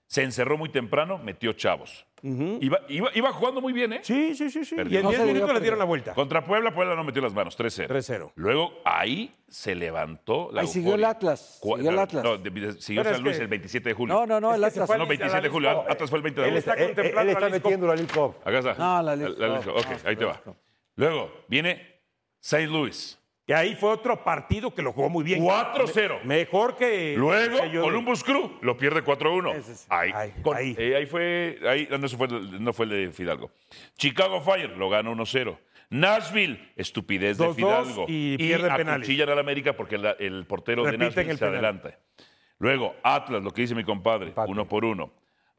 se encerró muy temprano, metió chavos. iba, iba- iba jugando muy bien, ¿eh? Sí, sí, sí, sí. Perdió. Y en No 10 se debió minutos le dieron la vuelta. Contra Puebla, Puebla no metió las manos, 3-0. 3-0. Luego ahí se levantó la Ahí siguió el. Atlas, Cu- siguió el Atlas. No, de- de- siguió Pero San Luis que- el 27 de julio. No, no, no, el Atlas. fue No, al- 27 de julio. Atlas fue el 20 de él agosto. está Él- él- contemplando él está metiendo la League Cup. Acá está. No, la League Cup. ok, ahí te va. Luego viene St. Louis. Que ahí fue otro partido que lo jugó muy bien. 4-0. Me- Mejor que. Luego, que yo- Columbus Crew lo pierde 4-1. Ese sí. Ahí, Ahí, con- ahí. eh, ahí fue, ahí, no, fue, el- no fue el de Fidalgo. Chicago Fire lo gana 1-0. Nashville, estupidez de 2-2 Fidalgo. y penales. acuchillan al América porque la- el portero de Repiten Nashville el se penal. adelanta. Luego, Atlas, lo que dice mi compadre, Empate. uno por uno.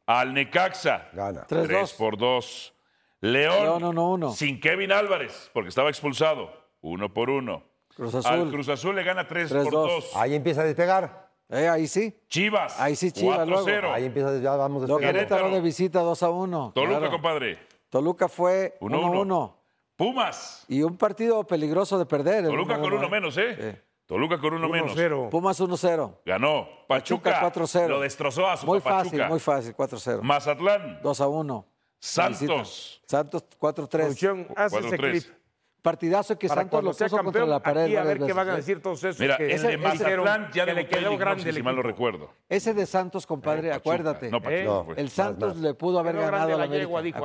Al Necaxa, Gana. 3-2. 3 por 2. León, León, uno, uno. sin Kevin Álvarez, porque estaba expulsado, uno por uno. Cruz Al Azul. Cruz Azul le gana 3 3-2. por 2. Ahí empieza a despegar. Eh, ahí sí. Chivas. Ahí sí, Chivas, luego. 4-0. Ahí empieza, ya vamos Luego despegando. Querétaro. Querétaro de visita 2 a 1. Toluca, claro. compadre. Toluca fue 1-1. 1-1. Pumas. Y un partido peligroso de perder. el Toluca con 1-1, uno ¿eh? menos, ¿eh? Sí. Toluca con uno menos. 1-0. Pumas 1-0. Ganó. Pachuca, Pachuca 4-0. Lo destrozó a su Muy Pachuca. fácil, muy fácil, 4-0. Mazatlán. 2 a 1. Santos. Santos 4-3. Producción, haz ese 4-3. clip. Partidazo que Para Santos lo puso contra campeón, la pared. aquí a ver qué van a ¿eh? decir todos esos Mira, que el ese- de Mazatlán ya que le quedó grande si mal equipo. recuerdo. Ese de Santos, compadre, Pachuca. acuérdate. No, Pachuca ¿Eh? no fue. El Santos más. le pudo haber Quedó ganado a la América, dijo.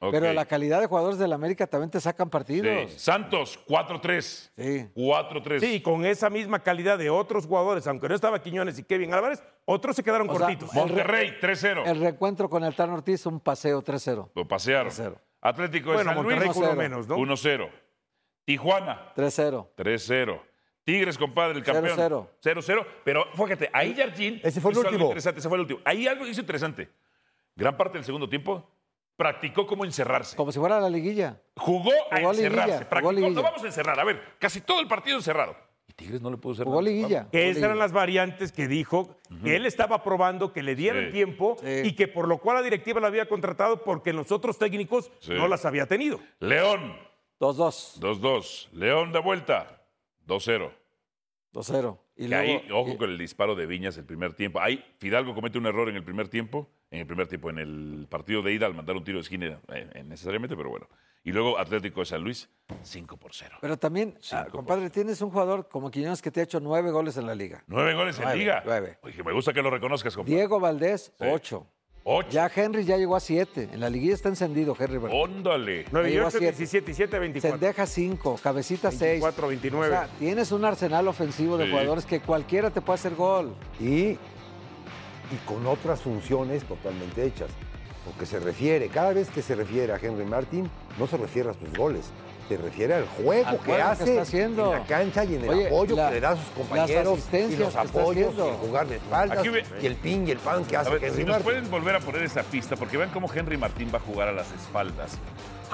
Ok. Pero la calidad de jugadores del América también te sacan partidos. Sí. Santos, 4-3. Sí. 4-3. Sí, y con esa misma calidad de otros jugadores, aunque no estaba Quiñones y Kevin Álvarez, otros se quedaron O cortitos. el- Monterrey, 3-0. El reencuentro con el Tan Ortiz, un paseo 3-0. Lo pasearon. 3-0. Atlético de bueno, San Luis, uno 1-0. menos, ¿no? 1-0. Tijuana, 3-0. 3-0. Tigres, compadre, el campeón. 0-0. 0-0. Pero fíjate, ahí Jardín. Ese fue el hizo algo último. interesante, ese fue el último. Ahí algo hizo interesante. Gran parte del segundo tiempo practicó cómo encerrarse. Como si fuera la liguilla. Jugó a Jugó encerrarse. liguilla, jugó Practicó, liguilla. no vamos a encerrar. A ver, casi todo el partido encerrado. Tigres no le pudo cerrar. Jugó liguilla. Que Jugó esas eran las variantes que dijo que él estaba probando, que le dieran Sí. tiempo Sí. y que por lo cual la directiva la había contratado porque los otros técnicos Sí. no las había tenido. León, 2-2. 2-2. León de vuelta, 2-0. 2-0. Y Que luego, ahí, ojo y- con el disparo de Viñas el primer tiempo. Ahí Fidalgo comete un error en el primer tiempo, en el primer tiempo, en el partido de ida al mandar un tiro de esquina, eh, eh, necesariamente, pero bueno. Y luego Atlético de San Luis, 5 por 0. Pero también, ah, compadre, tienes un jugador como Quiñones que te ha hecho nueve goles en la liga. Nueve goles en Nueve, liga. nueve. Oye, me gusta que lo reconozcas, compadre. Diego Valdés, Sí. 8. Ocho. Ya Henry ya llegó a 7. En la liguilla está encendido Henry Valdés. Óndale. 9 y Llegó a 8, siete. 17 y 7, 24. Sendeja 5, Cabecita 6. 24, 29. O sea, tienes un arsenal ofensivo de Sí. jugadores que cualquiera te puede hacer gol. y, y con otras funciones totalmente hechas. Porque se refiere, cada vez que se refiere a Henry Martin, no se refiere a sus goles, se refiere al juego Al que juego que hace está haciendo. en la cancha y en el Oye, apoyo la- que le da a sus las compañeros, y asistencias los que está apoyos, y el jugar de espaldas, Aquí y el ping y el pan que A hace ver, Henry si nos Martin. pueden volver a poner esa pista, porque vean cómo Henry Martín va a jugar a las espaldas.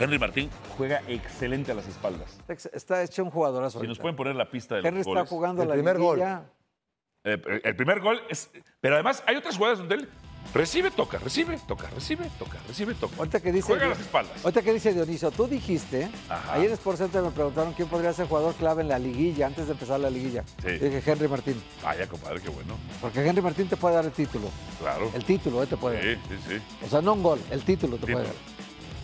Henry Martín juega excelente a las espaldas. Está hecho un jugadorazo. Si nos pueden poner la pista de los Henry está goles. jugando El la primer gol. Eh, el primer gol es. Pero además hay otras jugadas donde él recibe, toca, recibe, toca, recibe, toca, recibe, toca. Ahorita que dice, Juega las espaldas. Ahorita que dice Dionisio, tú dijiste, Ajá. ayer en Sport Center me preguntaron quién podría ser jugador clave en la liguilla, antes de empezar la liguilla. Sí. Yo dije Henry Martín, Vaya, compadre, qué bueno. porque Henry Martín te puede dar el título. Claro. El título, eh, te puede dar. Sí, sí, sí. O sea, no un gol, el título te puede dar.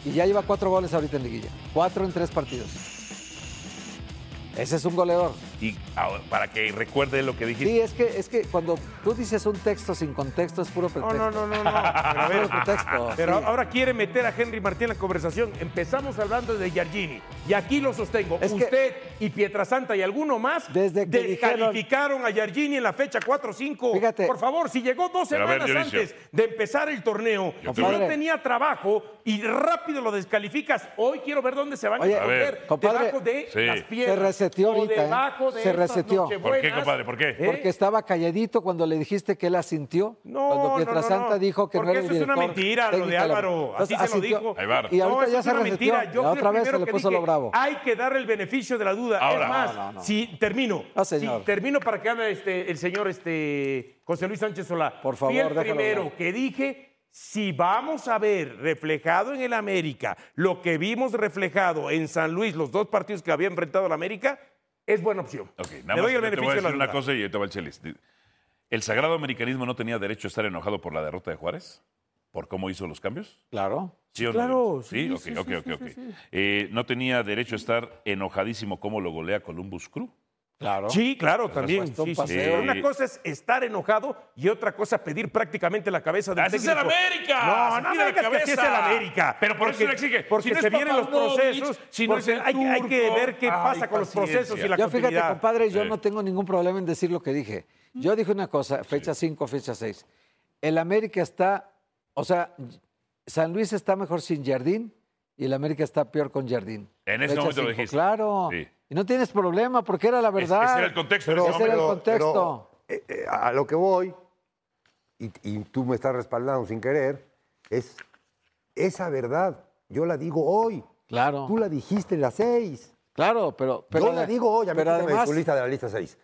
Y ya lleva cuatro goles ahorita en liguilla. Cuatro en tres partidos. Ese es un goleador. Y ahora, para que recuerde lo que dijiste. Sí, es que, es que cuando tú dices un texto sin contexto es puro No, pretexto. no, no, no, no. Pero a ver, Puro pretexto. Pero sí. ahora quiere meter a Henry Martín en la conversación. Empezamos hablando de Giardini. Y aquí lo sostengo. Es que- Usted y Pietrasanta y alguno más Desde que descalificaron a Giardini en la fecha 4-5. Fíjate. Por favor, si llegó dos ver, semanas antes de empezar el torneo Yo creo- no tenía trabajo y rápido lo descalificas, hoy quiero ver dónde se van Oye, a esconder. a ver. Debajo de Sí. las piedras. Se reseteó ahorita, ¿eh? Se reseteó. ¿Por qué, compadre? ¿Por qué? ¿Eh? Porque estaba calladito cuando le dijiste que él asintió. No, cuando no, Pietrasanta no, no. dijo que Porque no era el eso es una mentira, lo de Álvaro. Así se lo dijo. Y ahorita eso ya es se una reseteó. mentira. Yo otra vez se primero le que puso dije, lo bravo. Hay que dar el beneficio de la duda. Ahora. es más, No, no, no. si termino, No, señor. si termino para que hable este, el señor este, José Luis Sánchez Solá. Por favor, Fui el déjalo primero que dije, si vamos a ver reflejado en el América lo que vimos reflejado en San Luis, los dos partidos que había enfrentado el América, es buena opción. Ok, Le nada doy el más te voy a de decir una duda. cosa y te va el chelis. ¿El sagrado americanismo no tenía derecho a estar enojado por la derrota de Juárez? ¿Por cómo hizo los cambios? Claro. ¿Sí o no? claro, Sí, sí, ok, sí, ok, sí, ok, sí, ok. sí, sí. Eh, ¿No tenía derecho a estar enojadísimo como lo golea Columbus Crew? Claro. Sí, claro, también. sí, sí, sí. Una cosa es estar enojado y otra cosa pedir prácticamente la cabeza del ¡Así es técnico. el América! No, ¡Se no me la digas que así es el cabeza! América. Pero por eso Porque- le exige. Porque Si no es se vienen los procesos. si no es el hay, hay que ver qué Ay, pasa con los procesos y la Yo fíjate, compadre, yo Sí. no tengo ningún problema en decir lo que dije. Yo dije una cosa, fecha 5, fecha 6. El América está, o sea, San Luis está mejor sin Jardín y el América está peor con Jardín. En ese Fecha momento lo dijiste. Claro. Sí. Y no tienes problema porque era la verdad. ese era el contexto en ese Ese era el momento. contexto. eh, eh, a lo que voy, y, y tú me estás respaldando sin querer, es esa verdad. Yo la digo hoy. Claro. Tú la dijiste en las seis. Claro, pero, pero Yo la digo hoy, a mí pero además, tu lista de la lista 6.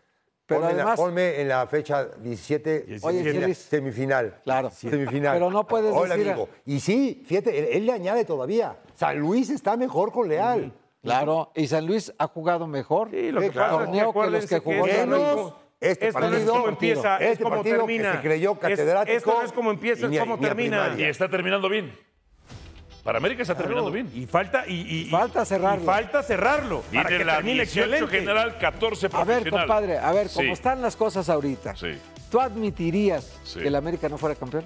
pero ponme, en la- ponme en la fecha 17, Oye, semifina- Chelis. semifinal. Claro. Semifinal. Pero no puedes Hoy la decir- digo. Y sí, fíjate, él, él le añade todavía. San Luis está mejor con Leal. Claro, y San Luis ha jugado mejor Sí, lo que claro. pasa es torneo que los que jugó esto San no Luis. es- Menos este esto no es partido, como empieza, es este como partido que termina. se creyó Es- catedrático, esto no es como empieza, y es como termina. Y está terminando bien. Para América está terminando bien. Y falta, y, y- y- Falta cerrarlo. y falta cerrarlo. para Tiene que la termine 18 excelente. general, 14 A ver, compadre, a ver, como Sí, están las cosas ahorita, Sí. ¿tú admitirías Sí. que el América no fuera campeón?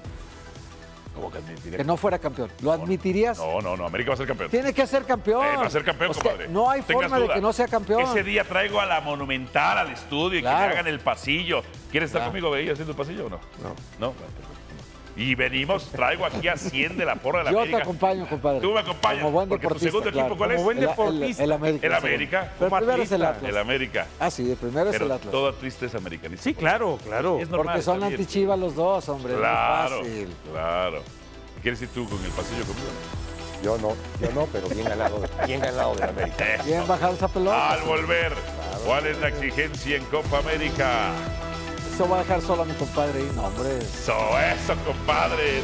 ¿Cómo que admitiría? Que no fuera campeón. ¿Lo admitirías? No, no, no. América va a ser campeón. Tiene que ser campeón. Eh, va a ser campeón, O sea, compadre. no hay forma de que no sea campeón. Ese día traigo a la Monumental al estudio y que me hagan el pasillo. ¿Quieres estar Claro. conmigo ahí haciendo el pasillo o no? No. No, bueno, perfecto. Y venimos, traigo aquí a 100 de la porra de la Yo América. te acompaño, compadre. Tú me acompañas. Como buen porque tu deportista, segundo claro. equipo, ¿cuál Como es? buen El- el- deportista. El, América. El. América. Pero Como primero es el. Atlas. El América. Ah, sí, el primero es el Atlas. toda triste es americanista. Sí, claro, claro. Es normal, Porque son antichivas los dos, hombre. no es Claro, fácil. claro. ¿Quieres ir tú con el pasillo conmigo? Yo no, yo no, pero bien ganado, bien ganado de América. Eso. Bien bajado esa pelota. Al volver, ¿cuál es la exigencia en Copa América? Eso va a dejar solo a mi compadre. No, hombre. Eso, eso, compadre.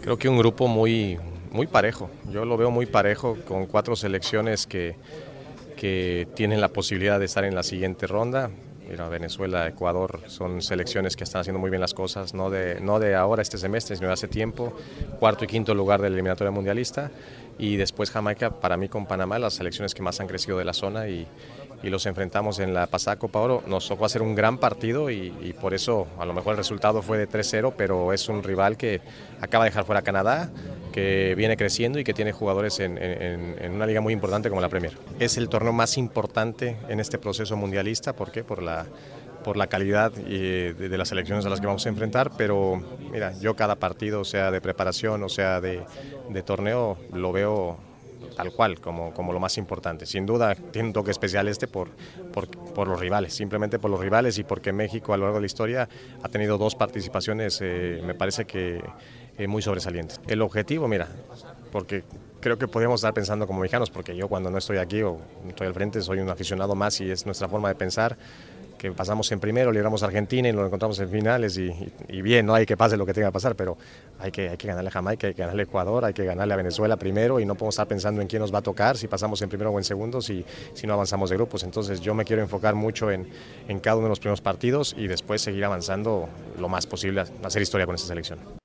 Creo que un grupo muy, muy parejo. Yo lo veo muy parejo con cuatro selecciones que, que tienen la posibilidad de estar en la siguiente ronda. Mira, Venezuela, Ecuador son selecciones que están haciendo muy bien las cosas, no de, no de ahora, este semestre, sino de hace tiempo. Cuarto y quinto lugar de la eliminatoria mundialista. Y después Jamaica, para mí con Panamá, las selecciones que más han crecido de la zona y, y los enfrentamos en la pasada Copa Oro. Nos tocó hacer un gran partido y, por eso a lo mejor el resultado fue de 3-0, pero es un rival que acaba de dejar fuera Canadá, que viene creciendo y que tiene jugadores en, una liga muy importante como la Premier. Es el torneo más importante en este proceso mundialista, ¿por qué? Por la, por la calidad y de, las selecciones a las que vamos a enfrentar, pero mira, yo cada partido, sea de preparación o sea de torneo, lo veo tal cual, como, como lo más importante. Sin duda tiene un toque especial este por, por, por los rivales, simplemente por los rivales y porque México a lo largo de la historia ha tenido dos participaciones, eh, me parece que eh, muy sobresalientes. El objetivo, mira, porque creo que podríamos estar pensando como mexicanos, porque yo cuando no estoy aquí o estoy al frente soy un aficionado más y es nuestra forma de pensar que pasamos en primero, libramos a Argentina y nos encontramos en finales y, bien, no hay que pase lo que tenga que pasar, pero hay que, hay que ganarle a Jamaica, hay que ganarle a Ecuador, hay que ganarle a Venezuela primero y no podemos estar pensando en quién nos va a tocar, si pasamos en primero o en segundo, si, si no avanzamos de grupos. Entonces yo me quiero enfocar mucho en, en cada uno de los primeros partidos y después seguir avanzando lo más posible, hacer historia con esta selección.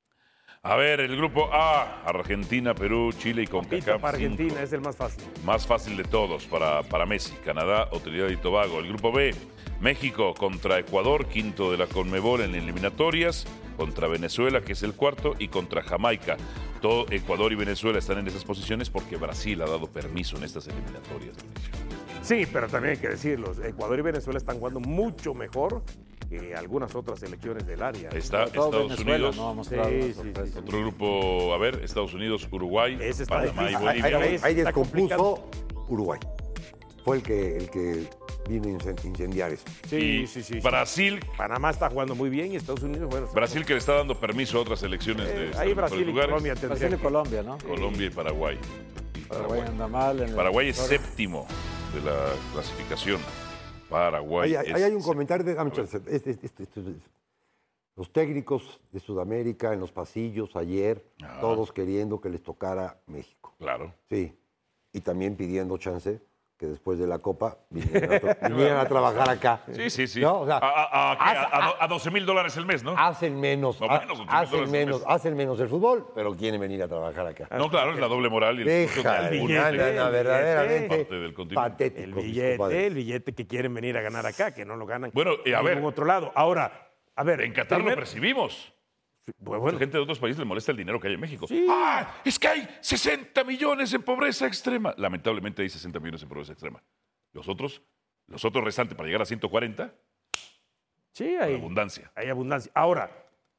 A ver, el grupo A, Argentina, Perú, Chile y CONCACAF. Para cinco. Argentina es el más fácil. Más fácil de todos para, para Messi, Canadá Trinidad y Tobago. El grupo B, México contra Ecuador, quinto de la Conmebol en eliminatorias, contra Venezuela, que es el cuarto, y contra Jamaica. Todo Ecuador y Venezuela están en esas posiciones porque Brasil ha dado permiso en estas eliminatorias. Sí, pero también hay que decirlo, Ecuador y Venezuela están jugando mucho mejor que algunas otras selecciones del área. Está Estados Venezuela, Unidos. no ha mostrado una sorpresa. Otro grupo, a ver, Estados Unidos, Uruguay, Panamá y Ahí, Bolivia. ahí- ahí descompuso Uruguay. Fue el que, el que vino a incen- incendiar eso. Sí, sí, sí. Brasil. Panamá está jugando muy bien y Estados Unidos, bueno. Brasil que le está dando permiso a otras selecciones de Eh, estar ahí en mejores Brasil y lugares. Colombia Brasil y Colombia, ¿no? Colombia y Paraguay. Paraguay anda mal. En el- Paraguay es séptimo de la clasificación. Paraguay Ahí, es hay un comentario de. Este- este- este- este- los técnicos de Sudamérica en los pasillos ayer, todos queriendo que les tocara México. Claro. Sí. Y también pidiendo chance que después de la Copa vinieran a, trabajar acá. Sí, sí, sí. ¿No? O sea, a, a- a- ¿qué? hace- A- a- a 12 mil dólares el mes, ¿no? hacen menos, No, menos, 8,000 hacen menos, hacen menos el fútbol, pero quieren venir a trabajar acá. No, claro, es la doble moral y el Deja, de algunos no, no, no, de- verdaderamente del patético. El billete, el billete que quieren venir a ganar acá, que no lo ganan Bueno, y a en ver. ningún otro lado. Ahora, a ver. En Qatar lo percibimos. Bueno, Mucha gente de otros países le molesta el dinero que hay en México. Sí. ¡Ah! Es que hay 60 millones en pobreza extrema. Lamentablemente hay 60 millones en pobreza extrema. Los otros, los otros restantes para llegar a 140, Sí, hay abundancia. Hay abundancia. Ahora,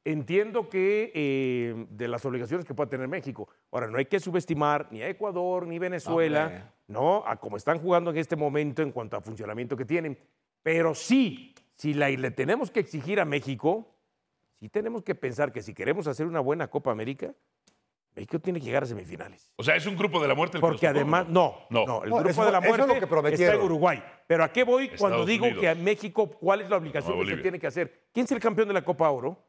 entiendo que eh, de las obligaciones que pueda tener México. Ahora, no hay que subestimar ni a Ecuador ni Venezuela, Hombre. ¿no? A cómo están jugando en este momento en cuanto a funcionamiento que tienen. Pero sí, si la- le tenemos que exigir a México, sí tenemos que pensar que si queremos hacer una buena Copa América, México tiene que llegar a semifinales. O sea, es un grupo de la muerte. el que Porque además, no, No. no, el grupo eso- de la eso es lo muerte que está en Uruguay. Pero ¿a qué voy cuando digo Unidos. que a México cuál es la obligación No, que se tiene que hacer? ¿Quién es el campeón de la Copa Oro?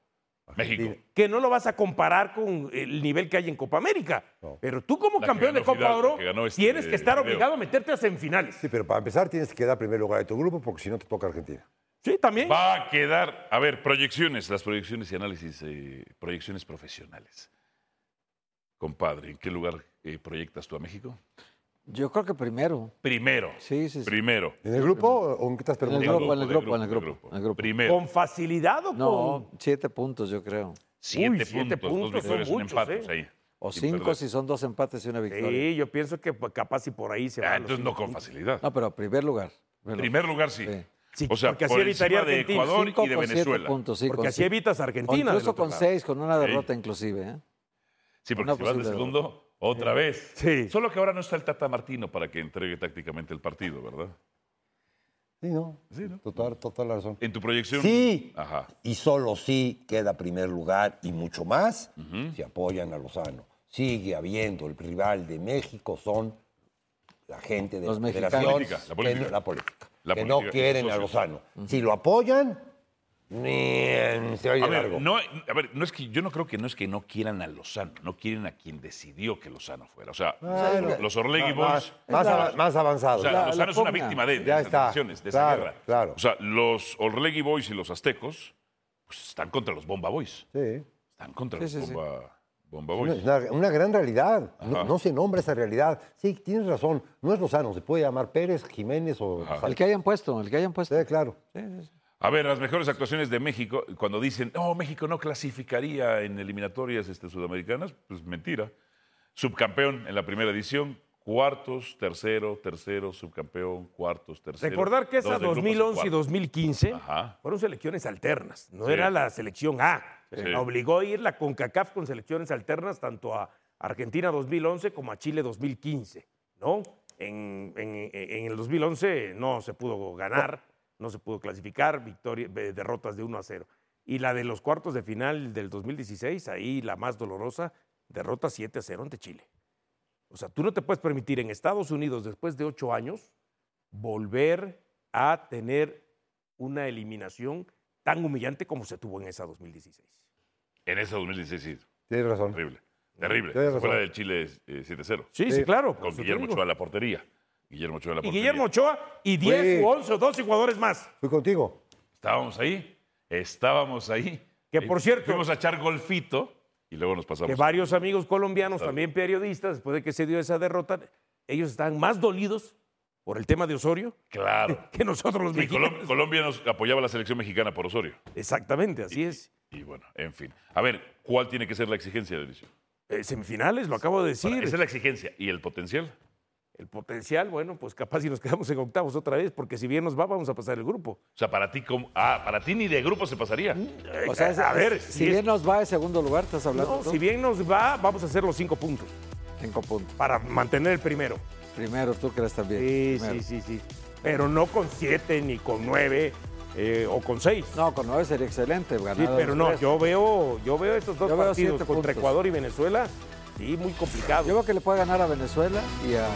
México. Que no lo vas a comparar con el nivel que hay en Copa América. Pero tú como La campeón de Copa Oro que este tienes que estar video. obligado a meterte a semifinales. Sí, pero para empezar tienes que quedar primer lugar de tu grupo porque si no te toca Argentina. Sí, también. Va a quedar, a ver, proyecciones, las proyecciones y análisis, eh, proyecciones profesionales. Compadre, ¿en qué lugar eh, proyectas tú a México? Yo creo que primero. Primero. Sí, sí, sí. Primero. ¿En el grupo o en qué estás En el preguntando? grupo, en el grupo, en el grupo. en el grupo. Primero. ¿Con facilidad o No, con...? siete puntos, yo creo. Siete, Uy, siete puntos, puntos dos son victorias, un muchos, empate. ¿eh? ahí, O cinco perder. si son dos empates y una victoria. Sí, yo pienso que pues, capaz si por ahí se va. Ah, entonces no con facilidad. No, pero primer lugar. En primer lugar, sí. Sí. Sí, o sea, porque así por evitaría de Argentina. Ecuador Cinco y de Venezuela. puntos, sí, Porque así sí. evitas a Argentina. incluso con lado. seis, con una Sí. derrota inclusive. ¿eh? Sí, porque Una si vas de posible segundo, otra vez. Sí. Solo que ahora no está el Tata Martino para que entregue tácticamente el partido, ¿verdad? Sí, no. Sí, ¿no? Total, total razón. En tu proyección. Sí. Ajá. Y solo sí queda primer lugar y mucho más si apoyan a Lozano. Sigue habiendo el rival de México, son la gente de Los la mexicanos. Política, la política. la política. La que no quieren a. Lozano. Si lo apoyan, ni se oye A ver, largo. no, a ver, no es que yo no creo que no es que no quieran a Lozano, no quieren a quien decidió que Lozano fuera. O sea, Bueno, los Orlegui Boys. Más, más O avanzados. sea, La- Lozano la es una víctima de, de Ya está. de esa Claro, guerra. claro. O sea, los Orlegui Boys y los aztecos pues, están contra los Bomba Boys. Sí. Están contra Sí, los sí, sí. Bomba, Bomba Una, Boys. una- una gran realidad. No, se nombra esa realidad. Sí, tienes razón. No es Lozano. Se puede llamar Pérez, Jiménez o... Ajá. El que hayan puesto, el que hayan puesto. Sí, claro. A ver, las mejores actuaciones de México, cuando dicen, no, México no clasificaría en eliminatorias este, sudamericanas, pues mentira. Subcampeón en la primera edición, cuartos, tercero, tercero, subcampeón, cuartos, tercero. Recordar que esa dos de grupos 2011 y cuartos. 2015 Ajá. fueron selecciones alternas, no Sí. era la selección A. La obligó a ir la CONCACAF con selecciones alternas tanto a Argentina 2011 como a Chile 2015, ¿no? En, en- en el 2011 no se pudo ganar, no se pudo clasificar, victoria, eh, derrotas de 1 a 0. Y la de los cuartos de final del 2016, ahí la más dolorosa, derrota 7 a 0 ante Chile. O sea, tú no te puedes permitir en Estados Unidos, después de ocho años, volver a tener una eliminación tan humillante como se tuvo en esa 2016. En ese 2016 sí. Tienes razón. Terrible. Terrible. Tienes Fue razón. la del Chile eh, 7-0. Sí, sí, claro. Con eso Guillermo. Ochoa a la portería. Guillermo Ochoa a la Y portería. Guillermo Ochoa y 10 Fue- u 11 o 12 jugadores más. Fui contigo. Estábamos ahí. Estábamos ahí. Que, por cierto- Fuimos a echar golfito y luego nos pasamos. Que varios amigos colombianos, también periodistas, después de que se dio esa derrota, ellos estaban más dolidos por el tema de Osorio Claro. que nosotros los Y Colom- mexicanos. Colombia nos apoyaba a la selección mexicana por Osorio. Exactamente, así es. Y bueno, en fin. A ver, ¿cuál tiene que ser la exigencia, Delicio? Eh, semifinales, lo acabo de decir. Esa es la exigencia. ¿Y el potencial? El potencial, bueno, pues capaz si nos quedamos en octavos otra vez, porque si bien nos va, vamos a pasar el grupo. O sea, para ti, ¿cómo? Ah, para ti ni de grupo se pasaría. O sea, es- a ver, si si es- bien nos va en segundo lugar, estás hablando. No, si bien nos va, vamos a hacer los cinco puntos Cinco puntos. para mantener el primero. Primero, tú crees también. Sí, Primero. sí, sí, sí. Pero no con siete ni con nueve eh, o con seis. No, con nueve sería excelente. Sí, pero no, tres. yo veo, yo veo estos dos Yo partidos contra puntos. Ecuador y Venezuela, sí, muy complicado. Yo veo que le puede ganar a Venezuela y a, a